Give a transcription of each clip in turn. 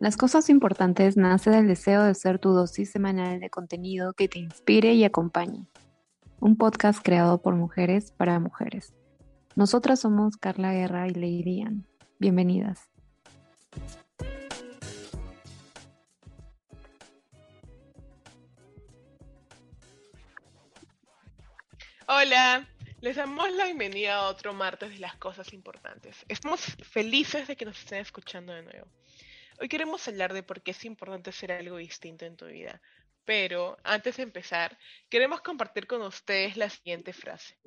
Las cosas importantes nace del deseo de ser tu dosis semanal de contenido que te inspire y acompañe. Un podcast creado por mujeres para mujeres. Nosotras somos Carla Guerra y Lady Ann. Bienvenidas. Hola, les damos la bienvenida a otro martes de las cosas importantes. Estamos felices de que nos estén escuchando de nuevo. Hoy queremos hablar de por qué es importante hacer algo distinto en tu vida. Pero antes de empezar, queremos compartir con ustedes la siguiente frase.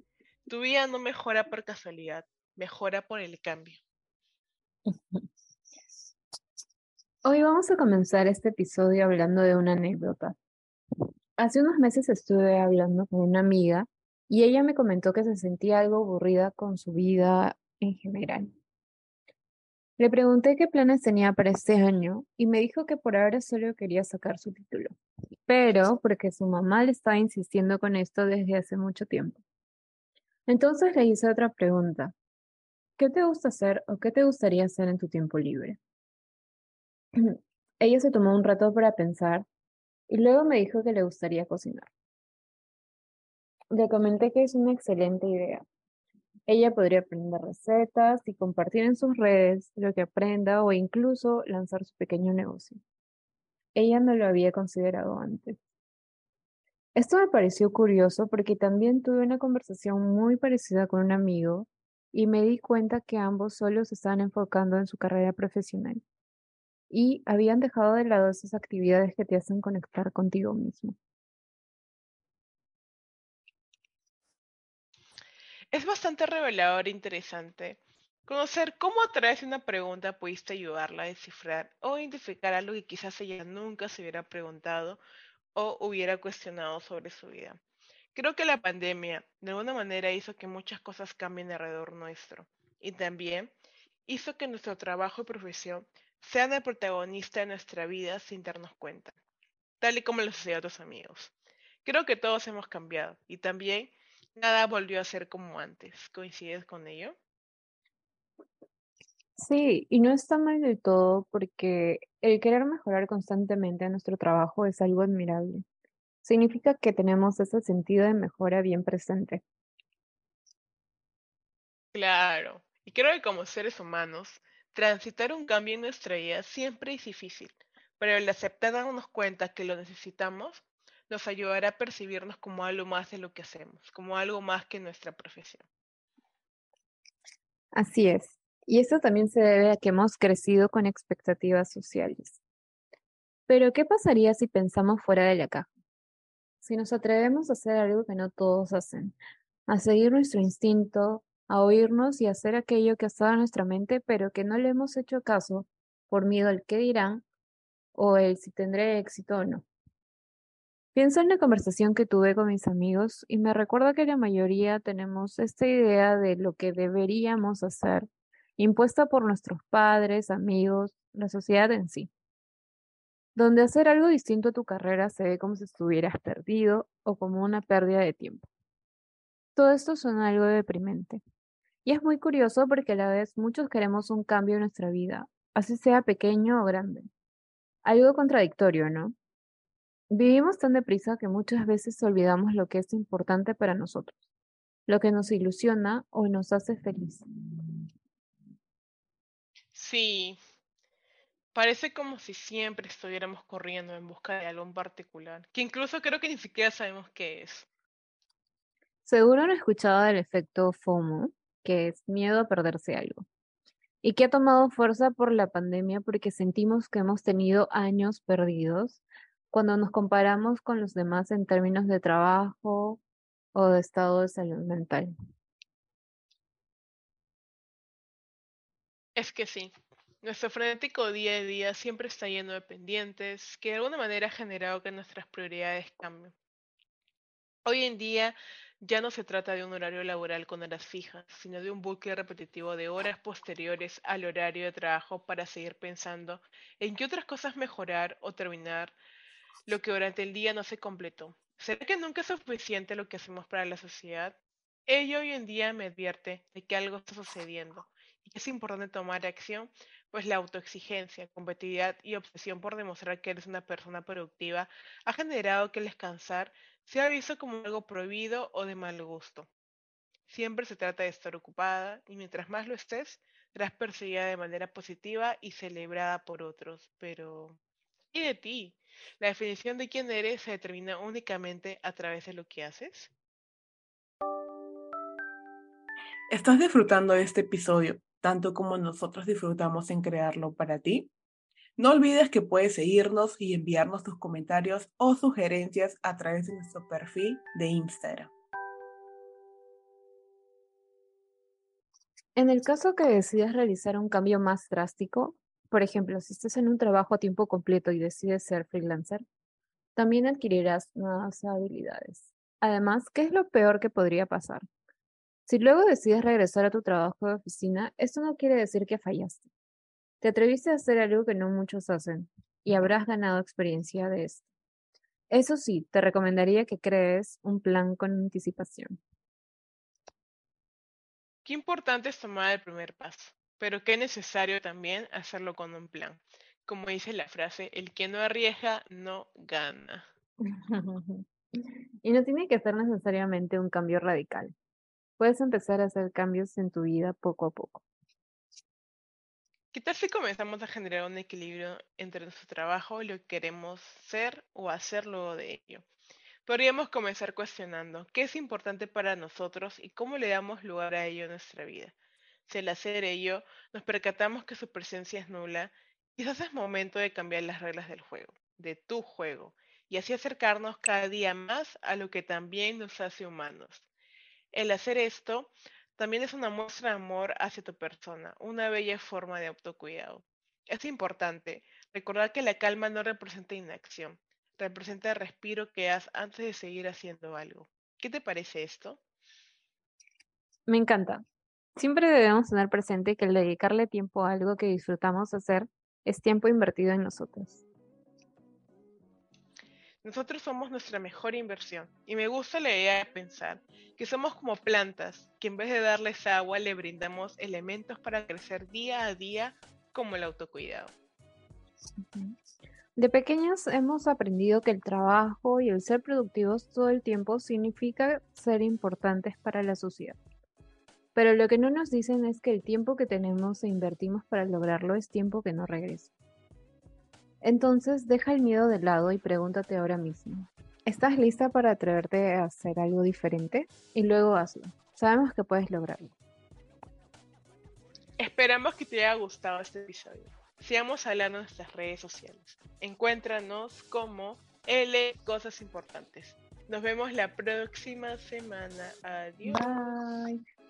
Tu vida no mejora por casualidad, mejora por el cambio. Hoy vamos a comenzar este episodio hablando de una anécdota. Hace unos meses estuve hablando con una amiga y ella me comentó que se sentía algo aburrida con su vida en general. Le pregunté qué planes tenía para este año y me dijo que por ahora solo quería sacar su título, pero porque su mamá le estaba insistiendo con esto desde hace mucho tiempo. Entonces le hice otra pregunta. ¿Qué te gusta hacer o qué te gustaría hacer en tu tiempo libre? Ella se tomó un rato para pensar y luego me dijo que le gustaría cocinar. Le comenté que es una excelente idea, ella podría aprender recetas y compartir en sus redes lo que aprenda o incluso lanzar su pequeño negocio. Ella no lo había considerado antes. Esto me pareció curioso porque también tuve una conversación muy parecida con un amigo y me di cuenta que ambos solo se estaban enfocando en su carrera profesional y habían dejado de lado esas actividades que te hacen conectar contigo mismo. Es bastante revelador e interesante conocer cómo a través de una pregunta pudiste ayudarla a descifrar o identificar algo que quizás ella nunca se hubiera preguntado o hubiera cuestionado sobre su vida. Creo que la pandemia de alguna manera hizo que muchas cosas cambien alrededor nuestro y también hizo que nuestro trabajo y profesión sean el protagonista de nuestra vida sin darnos cuenta, tal y como lo sucedió otros amigos. Creo que todos hemos cambiado y también nada volvió a ser como antes. ¿Coincides con ello? Sí, y no está mal del todo porque el querer mejorar constantemente nuestro trabajo es algo admirable. Significa que tenemos ese sentido de mejora bien presente. Claro, y creo que como seres humanos, transitar un cambio en nuestra vida siempre es difícil, pero el aceptar darnos cuenta que lo necesitamos nos ayudará a percibirnos como algo más de lo que hacemos, como algo más que nuestra profesión. Así es. Y eso también se debe a que hemos crecido con expectativas sociales. Pero, ¿qué pasaría si pensamos fuera de la caja? Si nos atrevemos a hacer algo que no todos hacen, a seguir nuestro instinto, a oírnos y hacer aquello que ha estado en nuestra mente, pero que no le hemos hecho caso por miedo al qué dirán o el si tendré éxito o no. Pienso en la conversación que tuve con mis amigos y me recuerda que la mayoría tenemos esta idea de lo que deberíamos hacer, impuesta por nuestros padres, amigos, la sociedad en sí, donde hacer algo distinto a tu carrera se ve como si estuvieras perdido o como una pérdida de tiempo. Todo esto suena algo deprimente. Y es muy curioso porque a la vez muchos queremos un cambio en nuestra vida, así sea pequeño o grande. Algo contradictorio, ¿no? Vivimos tan deprisa que muchas veces olvidamos lo que es importante para nosotros, lo que nos ilusiona o nos hace feliz. Sí, parece como si siempre estuviéramos corriendo en busca de algo en particular, que incluso creo que ni siquiera sabemos qué es. Seguro han escuchado del efecto FOMO, que es miedo a perderse algo, y que ha tomado fuerza por la pandemia porque sentimos que hemos tenido años perdidos cuando nos comparamos con los demás en términos de trabajo o de estado de salud mental. Es que sí, nuestro frenético día a día siempre está lleno de pendientes que de alguna manera ha generado que nuestras prioridades cambien. Hoy en día ya no se trata de un horario laboral con horas fijas, sino de un bucle repetitivo de horas posteriores al horario de trabajo para seguir pensando en qué otras cosas mejorar o terminar lo que durante el día no se completó. ¿Será que nunca es suficiente lo que hacemos para la sociedad? Ello hoy en día me advierte de que algo está sucediendo y Es importante tomar acción, pues la autoexigencia, competitividad y obsesión por demostrar que eres una persona productiva ha generado que el descansar sea visto como algo prohibido o de mal gusto. Siempre se trata de estar ocupada y mientras más lo estés, serás percibida de manera positiva y celebrada por otros. Pero, ¿y de ti? ¿La definición de quién eres se determina únicamente a través de lo que haces? ¿Estás disfrutando de este episodio tanto como nosotros disfrutamos en crearlo para ti? No olvides que puedes seguirnos y enviarnos tus comentarios o sugerencias a través de nuestro perfil de Instagram. En el caso que decidas realizar un cambio más drástico, por ejemplo, si estás en un trabajo a tiempo completo y decides ser freelancer, también adquirirás nuevas habilidades. Además, ¿qué es lo peor que podría pasar? Si luego decides regresar a tu trabajo de oficina, esto no quiere decir que fallaste. Te atreviste a hacer algo que no muchos hacen y habrás ganado experiencia de esto. Eso sí, te recomendaría que crees un plan con anticipación. Qué importante es tomar el primer paso, pero qué necesario también hacerlo con un plan. Como dice la frase, el que no arriesga no gana. y no tiene que ser necesariamente un cambio radical. Puedes empezar a hacer cambios en tu vida poco a poco. ¿Qué tal si comenzamos a generar un equilibrio entre nuestro trabajo y lo que queremos ser o hacer luego de ello? Podríamos comenzar cuestionando qué es importante para nosotros y cómo le damos lugar a ello en nuestra vida. Si al hacer ello nos percatamos que su presencia es nula, quizás es momento de cambiar las reglas del juego, de tu juego, y así acercarnos cada día más a lo que también nos hace humanos. El hacer esto también es una muestra de amor hacia tu persona, una bella forma de autocuidado. Es importante recordar que la calma no representa inacción, representa el respiro que das antes de seguir haciendo algo. ¿Qué te parece esto? Me encanta. Siempre debemos tener presente que el dedicarle tiempo a algo que disfrutamos hacer es tiempo invertido en nosotros. Nosotros somos nuestra mejor inversión y me gusta la idea de pensar que somos como plantas que en vez de darles agua le brindamos elementos para crecer día a día como el autocuidado. De pequeños hemos aprendido que el trabajo y el ser productivos todo el tiempo significa ser importantes para la sociedad. Pero lo que no nos dicen es que el tiempo que tenemos e invertimos para lograrlo es tiempo que no regresa. Entonces deja el miedo de lado y pregúntate ahora mismo, ¿estás lista para atreverte a hacer algo diferente? Y luego hazlo. Sabemos que puedes lograrlo. Esperamos que te haya gustado este episodio. Sigamos hablando en nuestras redes sociales. Encuéntranos como L Cosas Importantes. Nos vemos la próxima semana. Adiós. Bye.